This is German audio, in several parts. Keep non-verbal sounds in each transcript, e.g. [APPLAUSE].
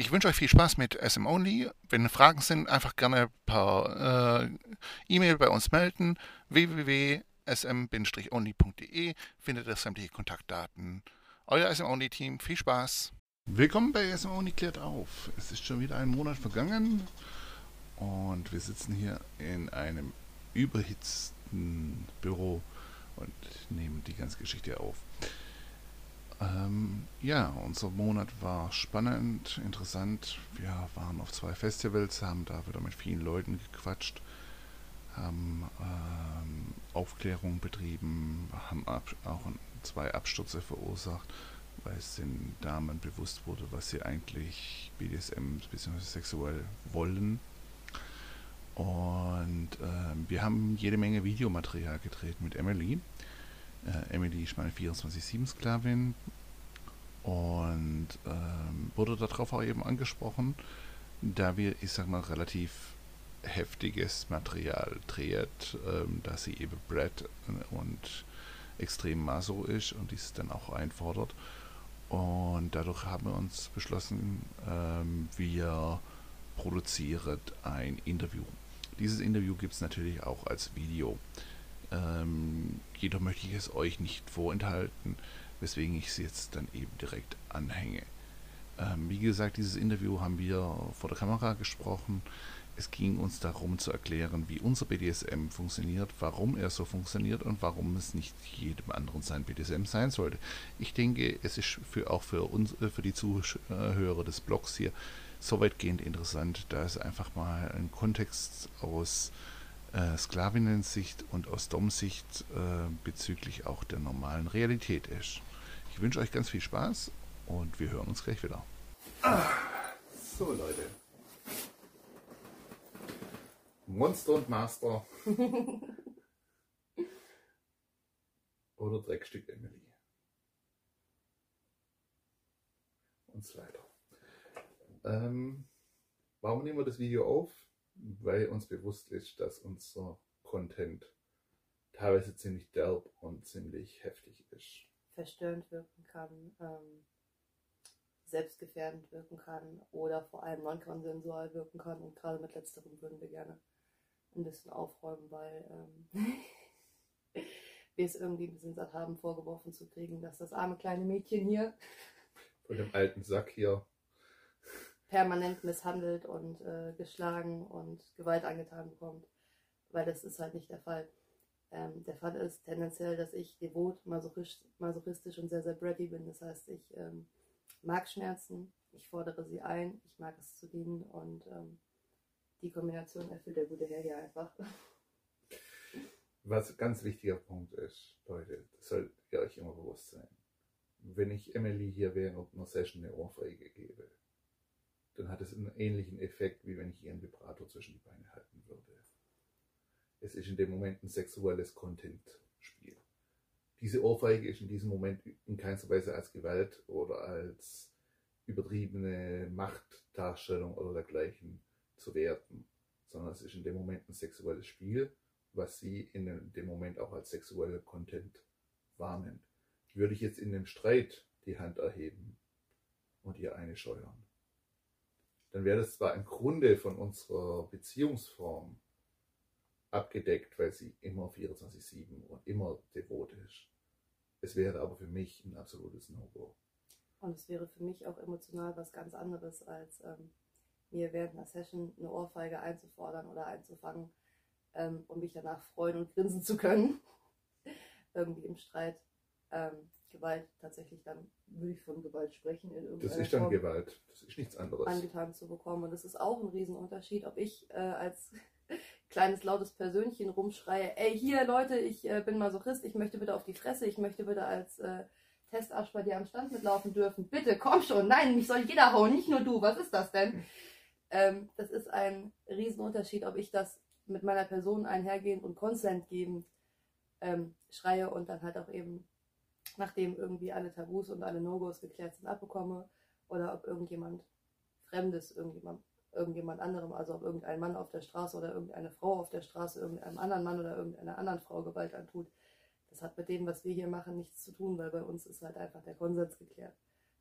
Ich wünsche euch viel Spaß mit SM Only. Wenn Fragen sind, einfach gerne per äh, E-Mail bei uns melden. www.sm-only.de findet ihr sämtliche Kontaktdaten. Euer SM Only Team, viel Spaß. Willkommen bei SM Only klärt auf. Es ist schon wieder ein Monat vergangen und wir sitzen hier in einem überhitzten Büro und nehmen die ganze Geschichte auf. Ähm, ja, unser Monat war spannend, interessant. Wir waren auf zwei Festivals, haben da wieder mit vielen Leuten gequatscht, haben ähm, Aufklärung betrieben, haben ab, auch zwei Abstürze verursacht, weil es den Damen bewusst wurde, was sie eigentlich BDSM bzw. sexuell wollen. Und äh, wir haben jede Menge Videomaterial gedreht mit Emily. Äh, Emily ist meine 24-7-Sklavin und ähm, wurde darauf auch eben angesprochen, da wir, ich sag mal, relativ heftiges Material dreht, ähm, dass sie eben Brett und extrem Maso ist und dies dann auch einfordert. Und dadurch haben wir uns beschlossen, ähm, wir produzieren ein Interview. Dieses Interview gibt es natürlich auch als Video. Ähm, jedoch möchte ich es euch nicht vorenthalten, weswegen ich es jetzt dann eben direkt anhänge. Ähm, wie gesagt, dieses Interview haben wir vor der Kamera gesprochen. Es ging uns darum zu erklären, wie unser BDSM funktioniert, warum er so funktioniert und warum es nicht jedem anderen sein BDSM sein sollte. Ich denke, es ist für, auch für uns, äh, für die Zuhörer des Blogs hier so weitgehend interessant, da es einfach mal ein Kontext aus Sklavinnen-Sicht und aus Dom-Sicht äh, bezüglich auch der normalen Realität ist. Ich wünsche euch ganz viel Spaß und wir hören uns gleich wieder. Ah, so Leute. Monster und Master. [LAUGHS] Oder Dreckstück Emily. Und so weiter. Ähm, warum nehmen wir das Video auf? Weil uns bewusst ist, dass unser Content teilweise ziemlich derb und ziemlich heftig ist. Verstörend wirken kann, ähm, selbstgefährdend wirken kann oder vor allem non-konsensual wirken kann. Und gerade mit letzterem würden wir gerne ein bisschen aufräumen, weil ähm, [LAUGHS] wir es irgendwie ein bisschen satt haben, vorgeworfen zu kriegen, dass das arme kleine Mädchen hier von dem alten Sack hier permanent misshandelt und äh, geschlagen und Gewalt angetan bekommt. Weil das ist halt nicht der Fall. Ähm, der Fall ist tendenziell, dass ich devot, masochistisch und sehr, sehr bratty bin. Das heißt, ich ähm, mag Schmerzen, ich fordere sie ein, ich mag es zu dienen und ähm, die Kombination erfüllt der gute Herr hier einfach. Was ein ganz wichtiger Punkt ist, Leute, das solltet ihr euch immer bewusst sein. Wenn ich Emily hier während einer Session eine Ohrfeige gebe, dann hat es einen ähnlichen Effekt, wie wenn ich ihr einen Vibrator zwischen die Beine halten würde. Es ist in dem Moment ein sexuelles Content-Spiel. Diese Ohrfeige ist in diesem Moment in keinster Weise als Gewalt oder als übertriebene Machtdarstellung oder dergleichen zu werten, sondern es ist in dem Moment ein sexuelles Spiel, was sie in dem Moment auch als sexueller Content wahrnimmt. Würde ich jetzt in dem Streit die Hand erheben und ihr eine scheuern, dann wäre das zwar im Grunde von unserer Beziehungsform abgedeckt, weil sie immer 24-7 und immer devot ist. Es wäre aber für mich ein absolutes No-Go. Und es wäre für mich auch emotional was ganz anderes, als ähm, mir während einer Session eine Ohrfeige einzufordern oder einzufangen ähm, und mich danach freuen und grinsen zu können. [LAUGHS] Irgendwie im Streit. Ähm, Gewalt tatsächlich dann, würde ich von Gewalt sprechen. In das ist dann Form Gewalt, das ist nichts anderes. Angetan zu bekommen. Und das ist auch ein Riesenunterschied, ob ich äh, als [LAUGHS] kleines lautes Persönchen rumschreie, ey hier Leute, ich äh, bin Masochist, ich möchte bitte auf die Fresse, ich möchte bitte als äh, Testasch bei dir am Stand mitlaufen dürfen. Bitte, komm schon, nein, mich soll jeder hauen, nicht nur du, was ist das denn? Ähm, das ist ein Riesenunterschied, ob ich das mit meiner Person einhergehend und Consent gebend ähm, schreie und dann halt auch eben, nachdem irgendwie alle Tabus und alle No-Gos geklärt sind, abbekomme oder ob irgendjemand Fremdes, irgendjemand, irgendjemand anderem, also ob irgendein Mann auf der Straße oder irgendeine Frau auf der Straße irgendeinem anderen Mann oder irgendeiner anderen Frau Gewalt antut. Das hat mit dem, was wir hier machen, nichts zu tun, weil bei uns ist halt einfach der Konsens geklärt.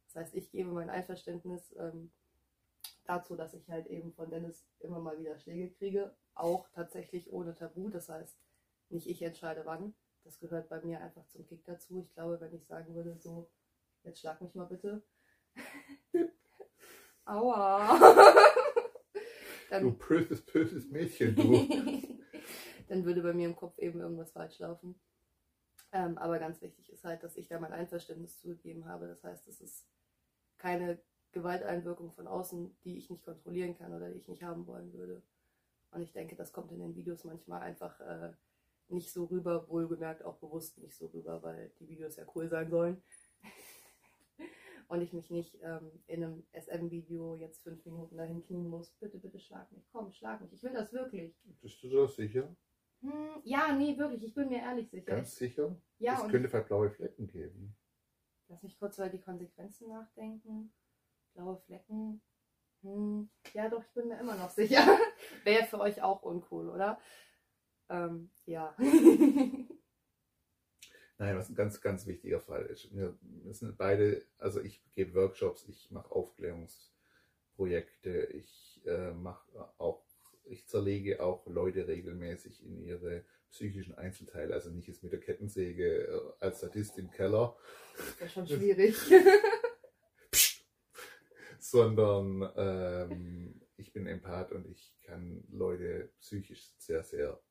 Das heißt, ich gebe mein Einverständnis ähm, dazu, dass ich halt eben von Dennis immer mal wieder Schläge kriege, auch tatsächlich ohne Tabu. Das heißt, nicht ich entscheide wann. Das gehört bei mir einfach zum Kick dazu. Ich glaube, wenn ich sagen würde, so, jetzt schlag mich mal bitte. [LAUGHS] Aua. dann, du böses, böses Mädchen, du. [LAUGHS] dann würde bei mir im Kopf eben irgendwas falsch laufen. Ähm, aber ganz wichtig ist halt, dass ich da mein Einverständnis zugegeben habe. Das heißt, es ist keine Gewalteinwirkung von außen, die ich nicht kontrollieren kann oder die ich nicht haben wollen würde. Und ich denke, das kommt in den Videos manchmal einfach äh, nicht so rüber, wohlgemerkt auch bewusst nicht so rüber, weil die Videos ja cool sein sollen. und ich mich nicht ähm, in einem SM-Video jetzt fünf Minuten dahin knien muss. Bitte, bitte schlag mich. Komm, schlag mich. Ich will das wirklich. Bist du da sicher? Hm, ja, nee, wirklich. Ich bin mir ehrlich sicher. Ganz sicher? Ja. Es könnte vielleicht blaue Flecken geben. Lass mich kurz über die Konsequenzen nachdenken. Blaue Flecken. Hm, ja, doch, ich bin mir immer noch sicher. [LAUGHS] Wäre für euch auch uncool, oder? Ähm, ja. [LAUGHS] Nein, was ein ganz, ganz wichtiger Fall ist. Wir, sind beide, also ich gebe Workshops, ich mache Aufklärungsprojekte, ich äh, mache auch, ich zerlege auch Leute regelmäßig in ihre psychischen Einzelteile, also nicht jetzt mit der Kettensäge äh, als Sadist im Keller. Das wäre schon [LAUGHS] schwierig. [LAUGHS] sondern ähm, ich bin Empath und ich kann Leute psychisch sehr, sehr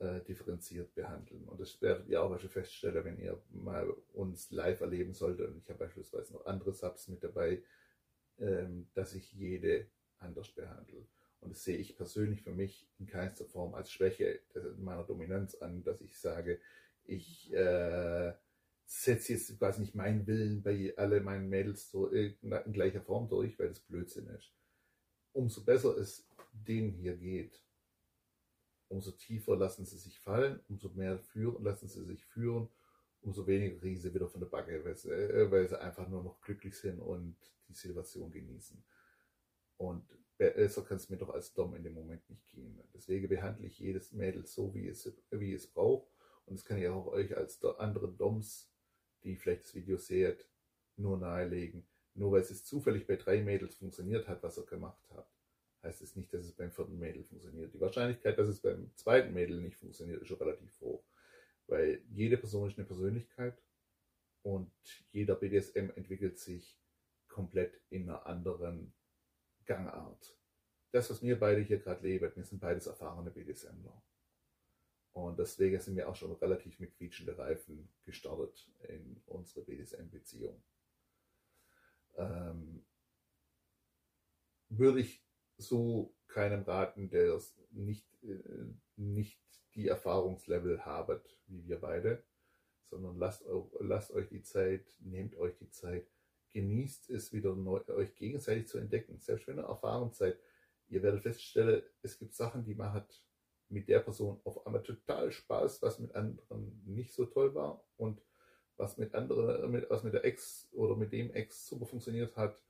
äh, differenziert behandeln. Und das werdet ihr auch schon feststellen, wenn ihr mal uns live erleben solltet. Und ich habe beispielsweise noch andere Subs mit dabei, ähm, dass ich jede anders behandle. Und das sehe ich persönlich für mich in keinster Form als Schwäche meiner Dominanz an, dass ich sage, ich äh, setze jetzt quasi nicht meinen Willen bei alle meinen Mädels in gleicher Form durch, weil das Blödsinn ist. Umso besser es denen hier geht, umso tiefer lassen sie sich fallen, umso mehr führen, lassen sie sich führen, umso weniger kriegen sie wieder von der Backe, weil sie, äh, weil sie einfach nur noch glücklich sind und die Situation genießen. Und besser kann es mir doch als Dom in dem Moment nicht gehen. Deswegen behandle ich jedes Mädel so, wie es, wie es braucht. Und das kann ich auch euch als anderen Doms, die vielleicht das Video seht, nur nahelegen. Nur weil es zufällig bei drei Mädels funktioniert hat, was er gemacht hat heißt es nicht, dass es beim vierten Mädel funktioniert. Die Wahrscheinlichkeit, dass es beim zweiten Mädel nicht funktioniert, ist schon relativ hoch. Weil jede Person ist eine Persönlichkeit und jeder BDSM entwickelt sich komplett in einer anderen Gangart. Das, was wir beide hier gerade leben, wir sind beides erfahrene BDSMler. Und deswegen sind wir auch schon relativ mit quietschenden Reifen gestartet in unsere BDSM-Beziehung. Ähm, würde ich so keinem raten, der nicht, äh, nicht die Erfahrungslevel habet, wie wir beide, sondern lasst, lasst euch die Zeit, nehmt euch die Zeit, genießt es wieder neu, euch gegenseitig zu entdecken. Selbst wenn ihr erfahren seid, ihr werdet feststellen, es gibt Sachen, die man hat mit der Person auf einmal total Spaß, was mit anderen nicht so toll war und was mit anderen, mit, was mit der Ex oder mit dem Ex super funktioniert hat,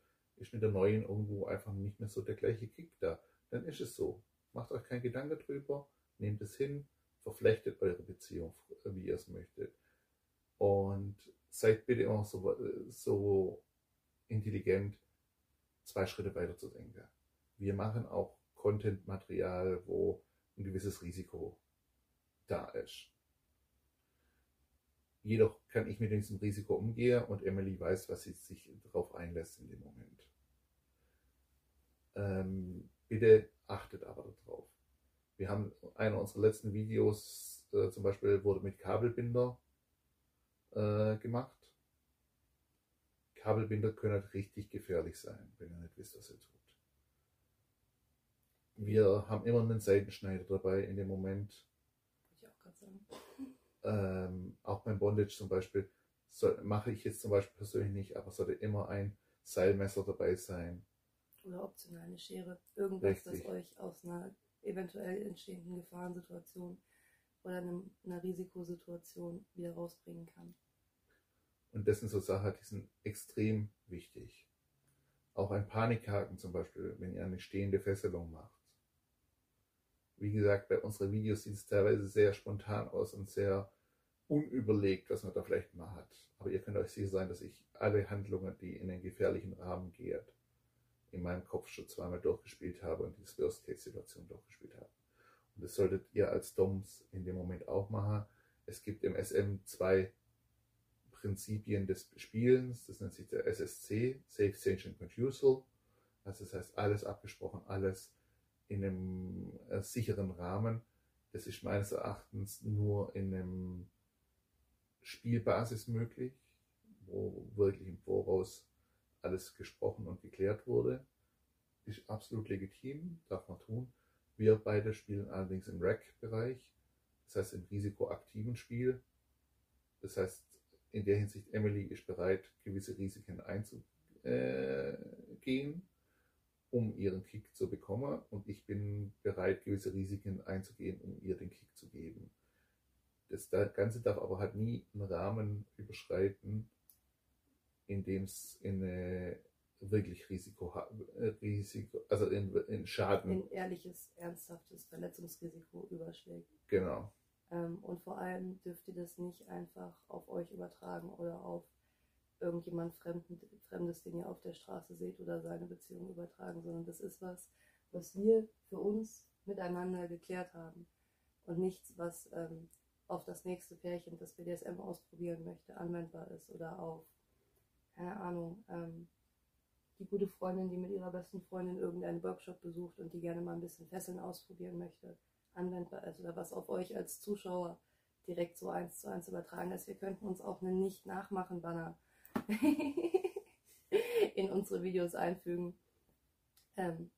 ist mit der neuen irgendwo einfach nicht mehr so der gleiche Kick da. Dann ist es so. Macht euch keinen Gedanke drüber, nehmt es hin, verflechtet eure Beziehung, wie ihr es möchtet. Und seid bitte immer so, so intelligent, zwei Schritte weiter zu denken. Wir machen auch Content-Material, wo ein gewisses Risiko da ist. Jedoch kann ich mit diesem Risiko umgehen und Emily weiß, was sie sich darauf einlässt in dem Moment. Ähm, bitte achtet aber darauf. Wir haben einer unserer letzten Videos äh, zum Beispiel wurde mit Kabelbinder äh, gemacht. Kabelbinder können richtig gefährlich sein, wenn ihr nicht wisst, was ihr tut. Wir haben immer einen Seitenschneider dabei in dem Moment. Ich auch gerade sagen. Ähm, auch beim Bondage zum Beispiel soll, mache ich jetzt zum Beispiel persönlich nicht, aber sollte immer ein Seilmesser dabei sein. Oder optional eine Schere. Irgendwas, Richtig. das euch aus einer eventuell entstehenden Gefahrensituation oder in einer Risikosituation wieder rausbringen kann. Und das sind so Sachen, die sind extrem wichtig. Auch ein Panikhaken zum Beispiel, wenn ihr eine stehende Fesselung macht. Wie gesagt, bei unseren Videos sieht es teilweise sehr spontan aus und sehr unüberlegt, was man da vielleicht mal hat. Aber ihr könnt euch sicher sein, dass ich alle Handlungen, die in den gefährlichen Rahmen gehen, in meinem Kopf schon zweimal durchgespielt habe und diese Worst-Case-Situation durchgespielt habe. Und das solltet ihr als DOMs in dem Moment auch machen. Es gibt im SM zwei Prinzipien des Spielens. Das nennt sich der SSC, Safe Sentient Refusal. Also das heißt, alles abgesprochen, alles in einem äh, sicheren Rahmen. Das ist meines Erachtens nur in einem Spielbasis möglich, wo wirklich im Voraus alles gesprochen und geklärt wurde. Ist absolut legitim, darf man tun. Wir beide spielen allerdings im Rack-Bereich, das heißt im risikoaktiven Spiel. Das heißt, in der Hinsicht, Emily ist bereit, gewisse Risiken einzugehen, um ihren Kick zu bekommen. Und ich bin bereit, gewisse Risiken einzugehen, um ihr den Kick zu geben. Das Ganze darf aber halt nie einen Rahmen überschreiten, in dem es in eine wirklich Risiko, Risiko also in, in Schaden. In ehrliches, ernsthaftes Verletzungsrisiko überschlägt. Genau. Ähm, und vor allem dürft ihr das nicht einfach auf euch übertragen oder auf irgendjemand Fremden, Fremdes, den ihr auf der Straße seht oder seine Beziehung übertragen, sondern das ist was, was wir für uns miteinander geklärt haben und nichts, was ähm, auf das nächste Pärchen, das BDSM ausprobieren möchte, anwendbar ist oder auf, keine Ahnung, ähm, die gute Freundin, die mit ihrer besten Freundin irgendeinen Workshop besucht und die gerne mal ein bisschen Fesseln ausprobieren möchte anwendbar ist oder was auf euch als Zuschauer direkt so eins zu eins übertragen ist. Wir könnten uns auch einen Nicht-Nachmachen-Banner [LAUGHS] in unsere Videos einfügen, ähm,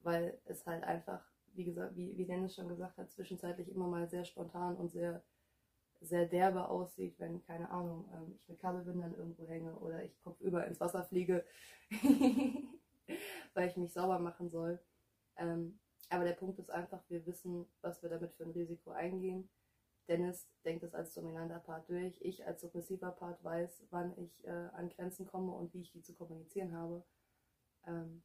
weil es halt einfach, wie gesagt, wie, wie Dennis schon gesagt hat, zwischenzeitlich immer mal sehr spontan und sehr sehr derbe aussieht, wenn, keine Ahnung, ähm, ich mit Kabelbindern irgendwo hänge oder ich kopfüber ins Wasser fliege, [LAUGHS] weil ich mich sauber machen soll. Ähm, aber der Punkt ist einfach, wir wissen, was wir damit für ein Risiko eingehen. Dennis denkt es als dominanter Part durch. Ich als submissiver Part weiß, wann ich äh, an Grenzen komme und wie ich die zu kommunizieren habe. Ähm,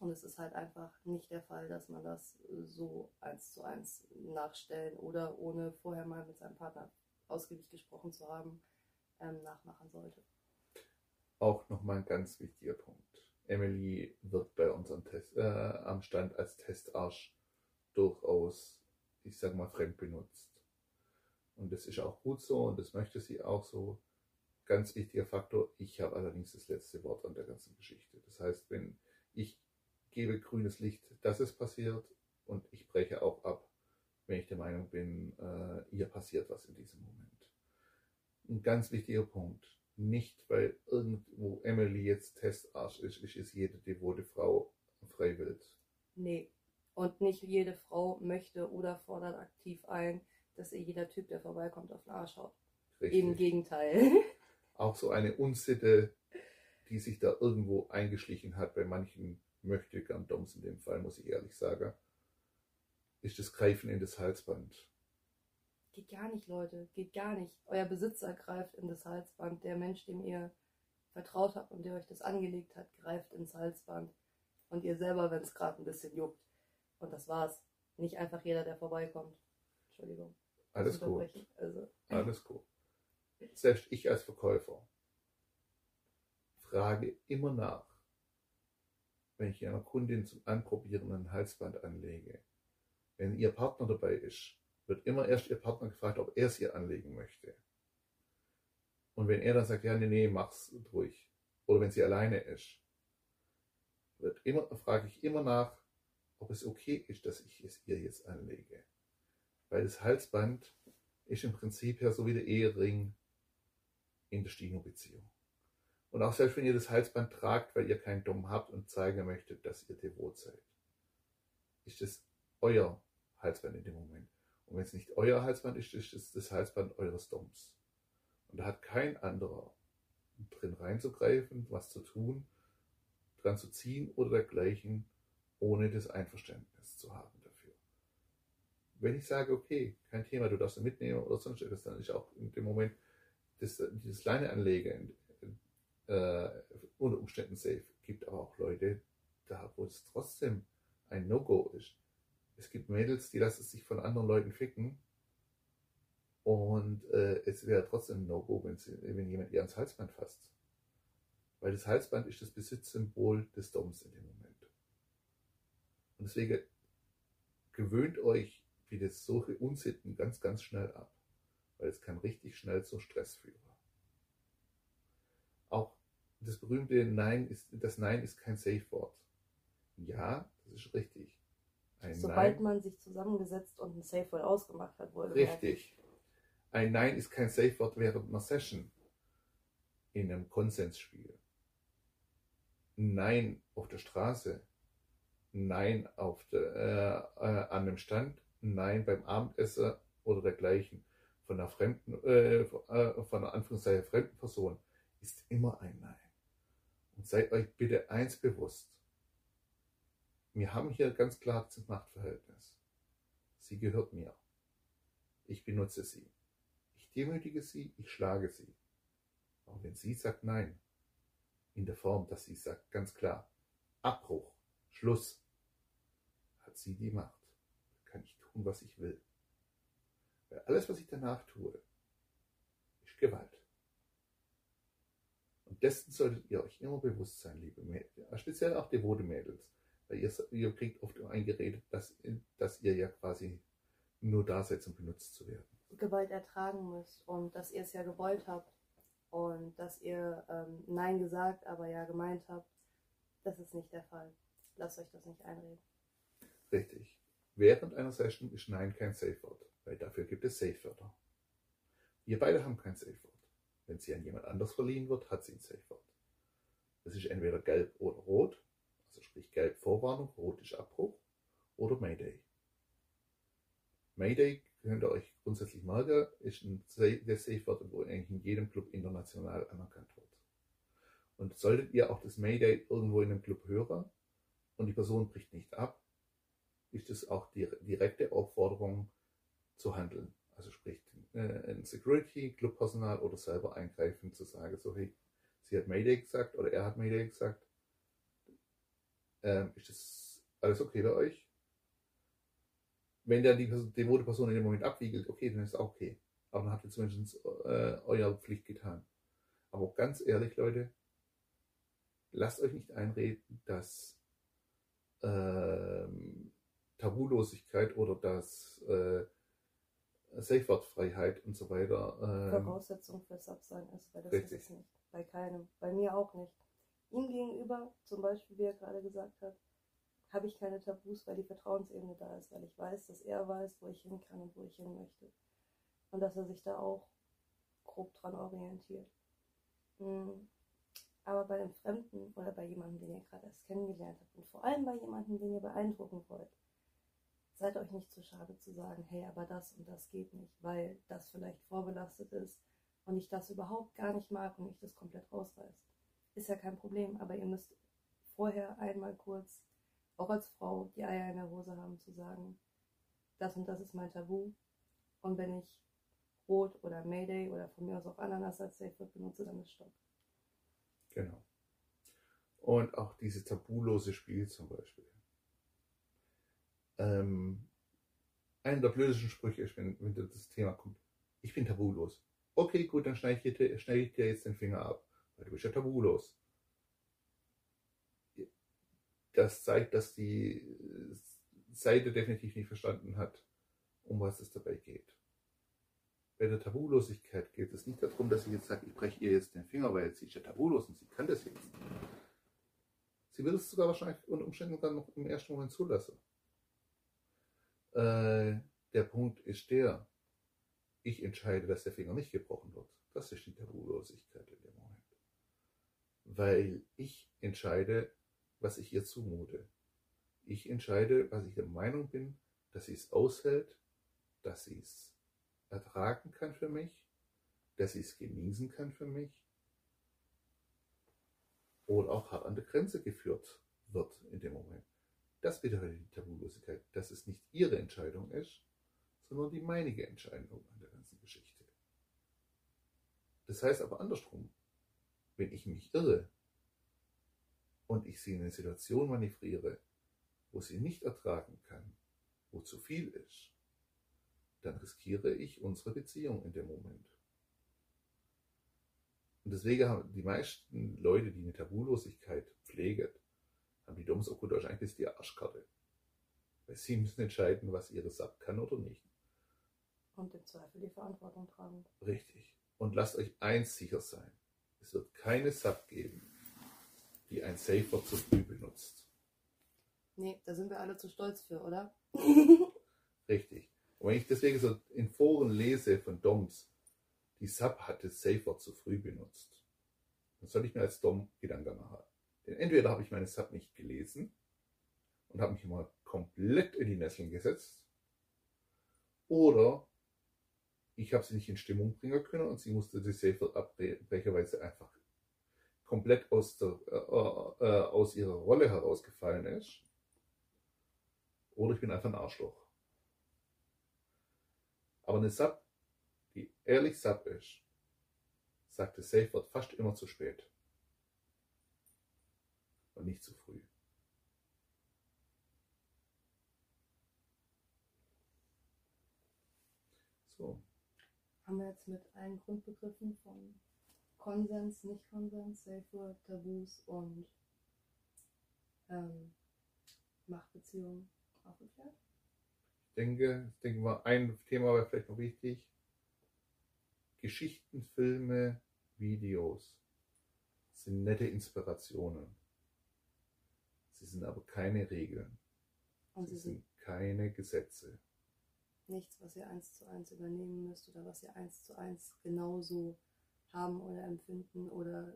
und es ist halt einfach nicht der Fall, dass man das so eins zu eins nachstellen oder ohne vorher mal mit seinem Partner ausgiebig gesprochen zu haben, ähm, nachmachen sollte. Auch nochmal ein ganz wichtiger Punkt. Emily wird bei unserem Test, äh, am Stand als Testarsch durchaus, ich sag mal, fremd benutzt. Und das ist auch gut so und das möchte sie auch so. Ganz wichtiger Faktor, ich habe allerdings das letzte Wort an der ganzen Geschichte. Das heißt, wenn ich gebe grünes Licht, dass es passiert und ich breche auch ab, wenn ich der Meinung bin, äh, ihr passiert was in diesem Moment. Ein ganz wichtiger Punkt nicht, weil irgendwo Emily jetzt Testarsch ist, ist, ist jede devote Frau freiwillig. Nee. Und nicht jede Frau möchte oder fordert aktiv ein, dass ihr jeder Typ, der vorbeikommt, auf den Arsch haut. Richtig. Im Gegenteil. [LAUGHS] Auch so eine Unsitte, die sich da irgendwo eingeschlichen hat, bei manchen möchte gern Doms in dem Fall, muss ich ehrlich sagen, ist das Greifen in das Halsband. Geht gar nicht, Leute. Geht gar nicht. Euer Besitzer greift in das Halsband. Der Mensch, dem ihr vertraut habt und der euch das angelegt hat, greift ins Halsband. Und ihr selber, wenn es gerade ein bisschen juckt. Und das war's. Nicht einfach jeder, der vorbeikommt. Entschuldigung. Alles gut. Also. Alles gut. Selbst ich als Verkäufer frage immer nach, wenn ich einer Kundin zum Anprobieren ein Halsband anlege, wenn ihr Partner dabei ist, wird immer erst ihr Partner gefragt, ob er es ihr anlegen möchte. Und wenn er dann sagt, ja, nee, nee, mach's ruhig. Oder wenn sie alleine ist, wird immer, frage ich immer nach, ob es okay ist, dass ich es ihr jetzt anlege. Weil das Halsband ist im Prinzip ja so wie der Ehering in der Stino-Beziehung. Und auch selbst wenn ihr das Halsband tragt, weil ihr keinen Dumm habt und zeigen möchtet, dass ihr devot seid, ist es euer Halsband in dem Moment. Und wenn es nicht euer Halsband ist, ist es das Halsband eures Doms. Und da hat kein anderer drin reinzugreifen, was zu tun, dran zu ziehen oder dergleichen, ohne das Einverständnis zu haben. Wenn ich sage, okay, kein Thema, du darfst mitnehmen oder sonst etwas, dann ist auch in dem Moment das, dieses kleine Anlegen äh, unter Umständen safe. Gibt aber auch Leute, da wo es trotzdem ein No-Go ist. Es gibt Mädels, die lassen sich von anderen Leuten ficken und äh, es wäre trotzdem ein No-Go, wenn jemand ihr ans Halsband fasst. Weil das Halsband ist das Besitzsymbol des Doms in dem Moment. Und deswegen gewöhnt euch wie das solche Unsitten ganz, ganz schnell ab. Weil es kann richtig schnell zum Stress führen. Auch das berühmte Nein ist, das Nein ist kein Safe Wort. Ja, das ist richtig. Ein Sobald Nein, man sich zusammengesetzt und ein Safe Word ausgemacht hat, wurde Richtig. Ein Nein ist kein Safe Word während einer Session in einem Konsensspiel. Nein auf der Straße. Nein auf der, äh, äh, an einem Stand. Nein beim Abendessen oder dergleichen. Von einer fremden, äh, äh von einer Anführungszeichen fremden Person ist immer ein Nein. Und seid euch bitte eins bewusst. Wir haben hier ganz klar das Machtverhältnis. Sie gehört mir. Ich benutze sie demütige sie, ich schlage sie. Aber wenn sie sagt Nein, in der Form, dass sie sagt ganz klar, Abbruch, Schluss, hat sie die Macht. Tun, was ich will. Weil alles, was ich danach tue, ist Gewalt. Und dessen solltet ihr euch immer bewusst sein, liebe Mädels, speziell auch devote Mädels. Weil ihr, ihr kriegt oft eingeredet, dass, dass ihr ja quasi nur da seid, um benutzt zu werden. Gewalt ertragen müsst und dass ihr es ja gewollt habt und dass ihr ähm, Nein gesagt, aber ja gemeint habt, das ist nicht der Fall. Lasst euch das nicht einreden. Richtig. Während einer Session ist Nein kein Safe Word, weil dafür gibt es Safe Wörter. Wir beide haben kein Safe Word. Wenn sie an jemand anders verliehen wird, hat sie ein Safe Word. Das ist entweder gelb oder rot, also sprich gelb Vorwarnung, rot ist Abbruch oder Mayday. Mayday könnt ihr euch grundsätzlich merken, ist ein der Safe Word, wo eigentlich in jedem Club international anerkannt wird. Und solltet ihr auch das Mayday irgendwo in einem Club hören und die Person bricht nicht ab, ist es auch die direkte Aufforderung zu handeln. Also sprich äh, ein Security, Clubpersonal oder selber eingreifen, zu sagen, so hey, sie hat Mayday gesagt oder er hat Mayday gesagt. Ähm, ist das alles okay bei euch? wenn dann die devote Person in dem Moment abwiegelt, okay, dann ist es auch okay. Aber dann habt ihr zumindest äh, eure Pflicht getan. Aber ganz ehrlich, Leute, lasst euch nicht einreden, dass ähm, Tabulosigkeit oder dass äh, Safe-Word-Freiheit und so weiter ähm, Voraussetzung für Subsein ist, weil das richtig. ist es nicht. Bei keinem. Bei mir auch nicht. Ihm gegenüber, zum Beispiel, wie er gerade gesagt hat, habe ich keine Tabus, weil die Vertrauensebene da ist, weil ich weiß, dass er weiß, wo ich hin kann und wo ich hin möchte. Und dass er sich da auch grob dran orientiert. Hm. Aber bei einem Fremden oder bei jemandem, den ihr gerade erst kennengelernt habt und vor allem bei jemandem, den ihr beeindrucken wollt, seid euch nicht zu schade zu sagen, hey, aber das und das geht nicht, weil das vielleicht vorbelastet ist und ich das überhaupt gar nicht mag und ich das komplett rausreißt. Ist ja kein Problem, aber ihr müsst vorher einmal kurz auch als Frau die Eier in der Hose haben zu sagen, das und das ist mein Tabu. Und wenn ich Rot oder Mayday oder von mir aus auch Ananas als Safe benutze, dann ist Stopp. Genau. Und auch dieses tabulose Spiel zum Beispiel. Ähm, einer der blödesten Sprüche ist, wenn, wenn das Thema kommt, ich bin tabulos. Okay, gut, dann schneide ich, dir, schneide ich dir jetzt den Finger ab, weil du bist ja tabulos das zeigt, dass die Seite definitiv nicht verstanden hat, um was es dabei geht. Bei der Tabulosigkeit geht es nicht darum, dass sie jetzt sagt, ich breche ihr jetzt den Finger, weil sie ist ja tabulos und sie kann das jetzt. Sie wird es sogar wahrscheinlich unter Umständen dann noch im ersten Moment zulassen. Äh, der Punkt ist der, ich entscheide, dass der Finger nicht gebrochen wird. Das ist die Tabulosigkeit in dem Moment. Weil ich entscheide, was ich ihr zumute. Ich entscheide, was ich der Meinung bin, dass sie es aushält, dass sie es ertragen kann für mich, dass sie es genießen kann für mich oder auch hart an der Grenze geführt wird in dem Moment. Das bedeutet die Tabulosigkeit, dass es nicht ihre Entscheidung ist, sondern die meinige Entscheidung an der ganzen Geschichte. Das heißt aber andersrum, wenn ich mich irre und ich sie in eine Situation manövriere, wo sie nicht ertragen kann, wo zu viel ist, dann riskiere ich unsere Beziehung in dem Moment. Und deswegen haben die meisten Leute, die eine Tabulosigkeit pflegen, haben die Doms Okkult eigentlich die Arschkarte. Weil sie müssen entscheiden, was ihre Sub kann oder nicht. Und im Zweifel die Verantwortung tragen. Richtig. Und lasst euch eins sicher sein. Es wird keine Sub geben, die ein Safer zu früh benutzt. Nee, da sind wir alle zu stolz für, oder? [LAUGHS] Richtig. Und wenn ich deswegen so in Foren lese von Doms, die Sub hatte Safer zu früh benutzt, dann soll ich mir als Dom Gedanken machen. Denn entweder habe ich meine Sub nicht gelesen und habe mich mal komplett in die Nesseln gesetzt, oder ich habe sie nicht in Stimmung bringen können und sie musste die Safer abbrecherweise einfach komplett aus, der, äh, äh, aus ihrer Rolle herausgefallen ist. Oder ich bin einfach ein Arschloch. Aber eine Sub, die ehrlich Sub ist, sagt, das Safe wird fast immer zu spät. Und nicht zu früh. So. Haben wir jetzt mit allen Grundbegriffen von Konsens, Nicht-Konsens, Safe Word, Tabus und ähm, Machtbeziehungen aufgeklärt? Ich denke, ich denke mal, ein Thema wäre vielleicht noch wichtig. Geschichten, Filme, Videos sind nette Inspirationen. Sie sind aber keine Regeln. Und Sie sie sind sind keine Gesetze. nichts, was ihr eins zu eins übernehmen müsst oder was ihr eins zu eins genauso haben oder empfinden oder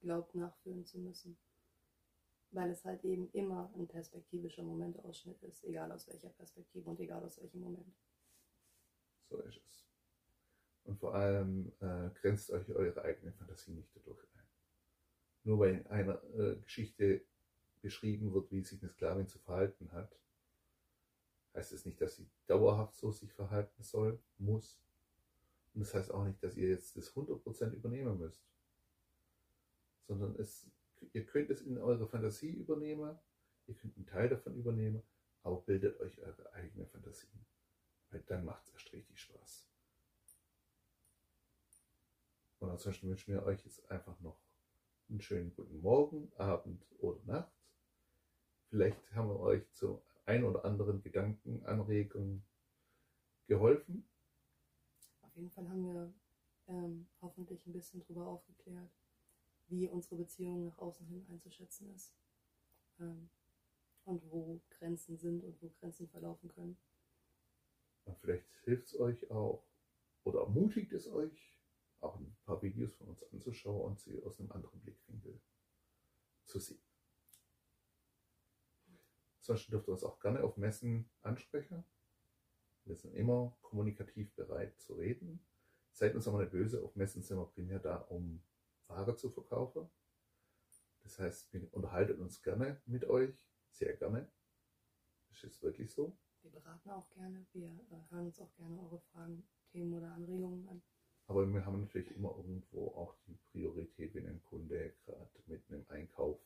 glaubt nachfühlen zu müssen. Weil es halt eben immer ein perspektivischer Momentausschnitt ist, egal aus welcher Perspektive und egal aus welchem Moment. So ist es. Und vor allem äh, grenzt euch eure eigene Fantasie nicht dadurch ein. Nur weil in einer äh, Geschichte beschrieben wird, wie sich eine Sklavin zu verhalten hat, heißt es nicht, dass sie dauerhaft so sich verhalten soll, muss. Und das heißt auch nicht, dass ihr jetzt das 100% übernehmen müsst. Sondern es, ihr könnt es in eure Fantasie übernehmen, ihr könnt einen Teil davon übernehmen, aber bildet euch eure eigene Fantasie. Weil dann macht es erst richtig Spaß. Und ansonsten wünschen wir euch jetzt einfach noch einen schönen guten Morgen, Abend oder Nacht. Vielleicht haben wir euch zu ein oder anderen Gedanken, Anregungen geholfen. Auf jeden Fall haben wir ähm, hoffentlich ein bisschen darüber aufgeklärt, wie unsere Beziehung nach außen hin einzuschätzen ist. Ähm, und wo Grenzen sind und wo Grenzen verlaufen können. Und vielleicht hilft es euch auch oder ermutigt es euch, auch ein paar Videos von uns anzuschauen und sie aus einem anderen Blickwinkel zu sehen. Ansonsten dürft ihr uns auch gerne auf Messen ansprechen. Wir sind immer kommunikativ bereit zu reden. Seid uns aber nicht böse, auf Messen sind wir primär da, um Ware zu verkaufen. Das heißt, wir unterhalten uns gerne mit euch, sehr gerne. Das ist wirklich so. Wir beraten auch gerne, wir äh, hören uns auch gerne eure Fragen, Themen oder Anregungen an. Aber wir haben natürlich immer irgendwo auch die Priorität, wenn ein Kunde gerade mit einem Einkauf,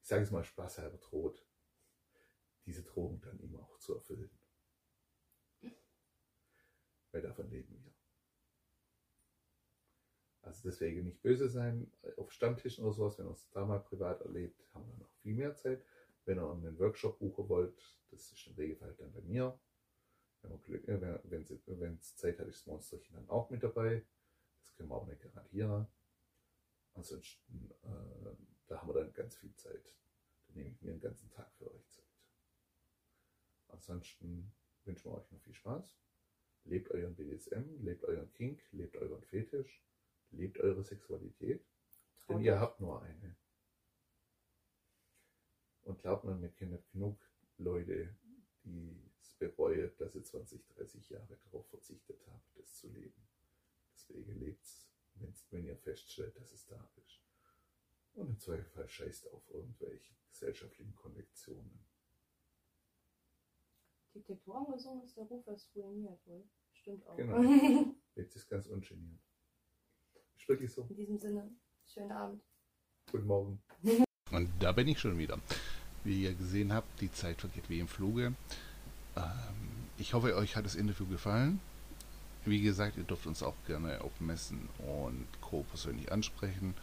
ich sage es mal spaßhalber droht, diese Drohung dann ihm auch zu erfüllen. Weil davon leben wir. Also deswegen nicht böse sein auf Stammtischen oder sowas, wenn ihr uns da mal privat erlebt, haben wir noch viel mehr Zeit. Wenn ihr einen Workshop buchen wollt, das ist im Regelfall dann bei mir. Wenn äh, es Zeit hat, ist das Monsterchen dann auch mit dabei. Das können wir auch nicht garantieren. Ansonsten, äh, da haben wir dann ganz viel Zeit. Da nehme ich mir einen ganzen Tag für euch Zeit. Ansonsten wünschen wir euch noch viel Spaß. Lebt euren BDSM, lebt euren Kink, lebt euren Fetisch, lebt eure Sexualität. Denn Traut ihr habt nur eine. Und glaubt mir, wir kennen genug Leute, die es bereuen, dass sie 20, 30 Jahre darauf verzichtet haben, das zu leben. Deswegen lebt's, wenn's, wenn ihr feststellt, dass es da ist. Und im Zweifelsfall scheißt auf irgendwelche gesellschaftlichen Konvektionen. Architektur angesungen ist, der Ruf erst ruiniert wohl. Stimmt auch. Genau. [LAUGHS] Jetzt ist ganz ungeniert. Ist wirklich so. In diesem Sinne, schönen Abend. Guten Morgen. [LAUGHS] Und da bin ich schon wieder. Wie ihr gesehen habt, die Zeit vergeht wie im Fluge. Ähm, ich hoffe, euch hat das Interview gefallen. Wie gesagt, ihr dürft uns auch gerne auf Messen und Co. persönlich ansprechen.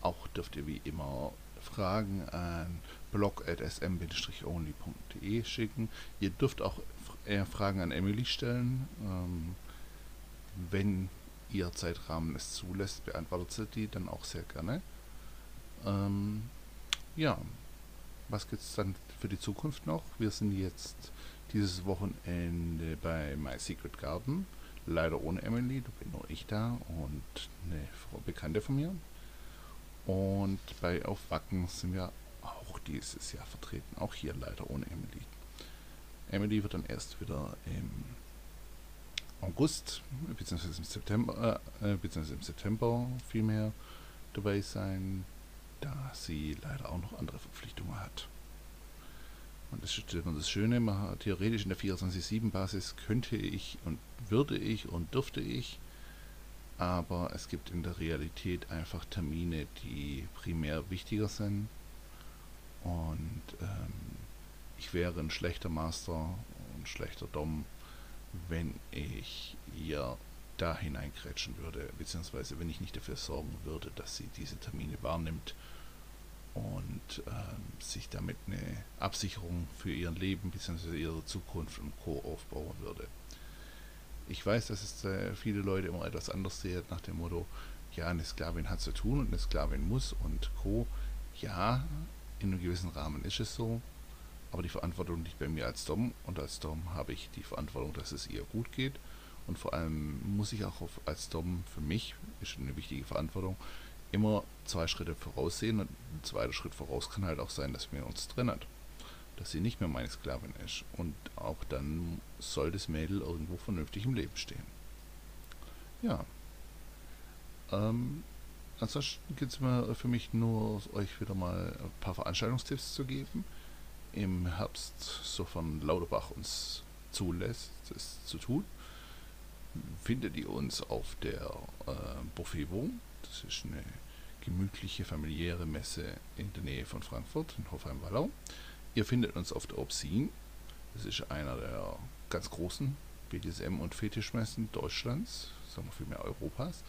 Auch dürft ihr wie immer Fragen an blog.sm-only.de schicken. Ihr dürft auch eher Fragen an Emily stellen. Ähm, wenn ihr Zeitrahmen es zulässt, beantwortet sie die dann auch sehr gerne. Ähm, ja, was gibt es dann für die Zukunft noch? Wir sind jetzt dieses Wochenende bei My Secret Garden. Leider ohne Emily, da bin nur ich da und eine Frau Bekannte von mir. Und bei Auf Wacken sind wir auch dieses Jahr vertreten. Auch hier leider ohne Emily. Emily wird dann erst wieder im August, beziehungsweise im September, äh, beziehungsweise im September vielmehr dabei sein, da sie leider auch noch andere Verpflichtungen hat. Und das ist das Schöne, man theoretisch in der 24-7-Basis könnte ich und würde ich und dürfte ich aber es gibt in der Realität einfach Termine, die primär wichtiger sind. Und ähm, ich wäre ein schlechter Master, ein schlechter Dom, wenn ich ihr da hineingrätschen würde, beziehungsweise wenn ich nicht dafür sorgen würde, dass sie diese Termine wahrnimmt und ähm, sich damit eine Absicherung für ihr Leben bzw. ihre Zukunft und Co. aufbauen würde. Ich weiß, dass es äh, viele Leute immer etwas anders sehen, nach dem Motto, ja, eine Sklavin hat zu tun und eine Sklavin muss und Co. Ja, in einem gewissen Rahmen ist es so, aber die Verantwortung liegt bei mir als Dom und als Dom habe ich die Verantwortung, dass es ihr gut geht und vor allem muss ich auch auf, als Dom für mich, ist eine wichtige Verantwortung, immer zwei Schritte voraussehen und ein zweiter Schritt voraus kann halt auch sein, dass wir uns trennen dass sie nicht mehr meine Sklavin ist. Und auch dann soll das Mädel irgendwo vernünftig im Leben stehen. Ja. Ähm, ansonsten gibt es mir für mich nur, euch wieder mal ein paar Veranstaltungstipps zu geben. Im Herbst, sofern Lauterbach uns zulässt, das zu tun, findet ihr uns auf der äh, Buffet Das ist eine gemütliche, familiäre Messe in der Nähe von Frankfurt, in Hofheim-Wallau. Ihr findet uns auf der Obscene. Das ist einer der ganz großen BDSM- und Fetischmessen Deutschlands, sagen wir vielmehr Europas,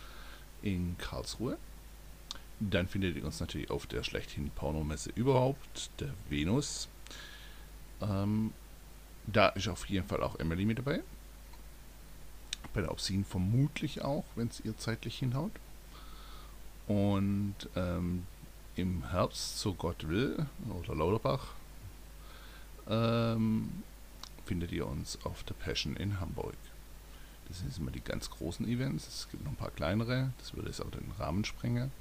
in Karlsruhe. Dann findet ihr uns natürlich auf der schlechthin Pornomesse überhaupt, der Venus. Ähm, da ist auf jeden Fall auch Emily mit dabei. Bei der Obscene vermutlich auch, wenn es ihr zeitlich hinhaut. Und ähm, im Herbst, so Gott will, oder Lauterbach, ähm, findet ihr uns auf der Passion in Hamburg. Das sind immer die ganz großen Events. Es gibt noch ein paar kleinere. Das würde jetzt auch den Rahmen sprengen.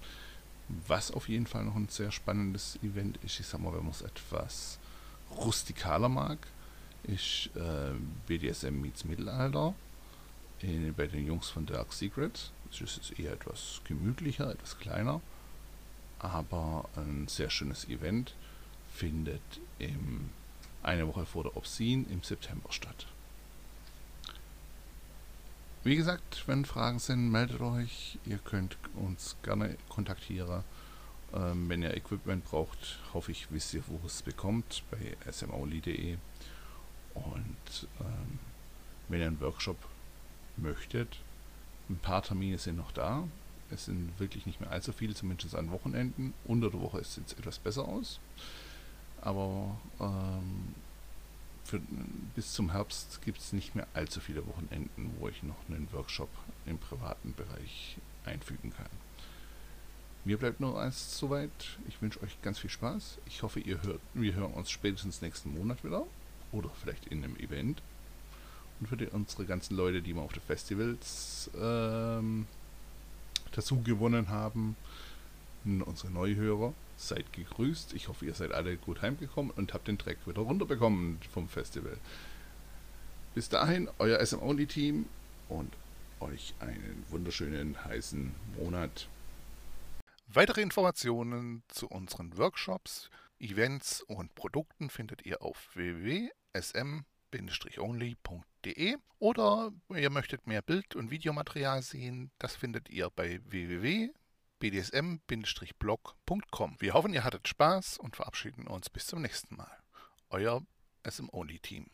Was auf jeden Fall noch ein sehr spannendes Event ist, ich sag mal, wenn man es etwas rustikaler mag, ist äh, BDSM meets Mittelalter in, bei den Jungs von Dark Secret. Das ist eher etwas gemütlicher, etwas kleiner, aber ein sehr schönes Event findet im eine Woche vor der Obscene im September statt. Wie gesagt, wenn Fragen sind, meldet euch. Ihr könnt uns gerne kontaktieren. Ähm, wenn ihr Equipment braucht, hoffe ich, wisst ihr, wo es bekommt, bei smoli.de. Und ähm, wenn ihr einen Workshop möchtet, ein paar Termine sind noch da. Es sind wirklich nicht mehr allzu viele, zumindest an Wochenenden. Unter der Woche sieht es etwas besser aus. Aber ähm, für, bis zum Herbst gibt es nicht mehr allzu viele Wochenenden, wo ich noch einen Workshop im privaten Bereich einfügen kann. Mir bleibt nur eins soweit. Ich wünsche euch ganz viel Spaß. Ich hoffe, ihr hört, wir hören uns spätestens nächsten Monat wieder. Oder vielleicht in einem Event. Und für die, unsere ganzen Leute, die wir auf den Festivals ähm, dazu gewonnen haben, unsere Neuhörer, seid gegrüßt. Ich hoffe, ihr seid alle gut heimgekommen und habt den Dreck wieder runterbekommen vom Festival. Bis dahin, euer SM Only Team und euch einen wunderschönen heißen Monat. Weitere Informationen zu unseren Workshops, Events und Produkten findet ihr auf www.sm-only.de. oder ihr möchtet mehr Bild- und Videomaterial sehen, das findet ihr bei www.bdsm-blog.com. Wir hoffen, ihr hattet Spaß und verabschieden uns bis zum nächsten Mal. Euer SM Only Team.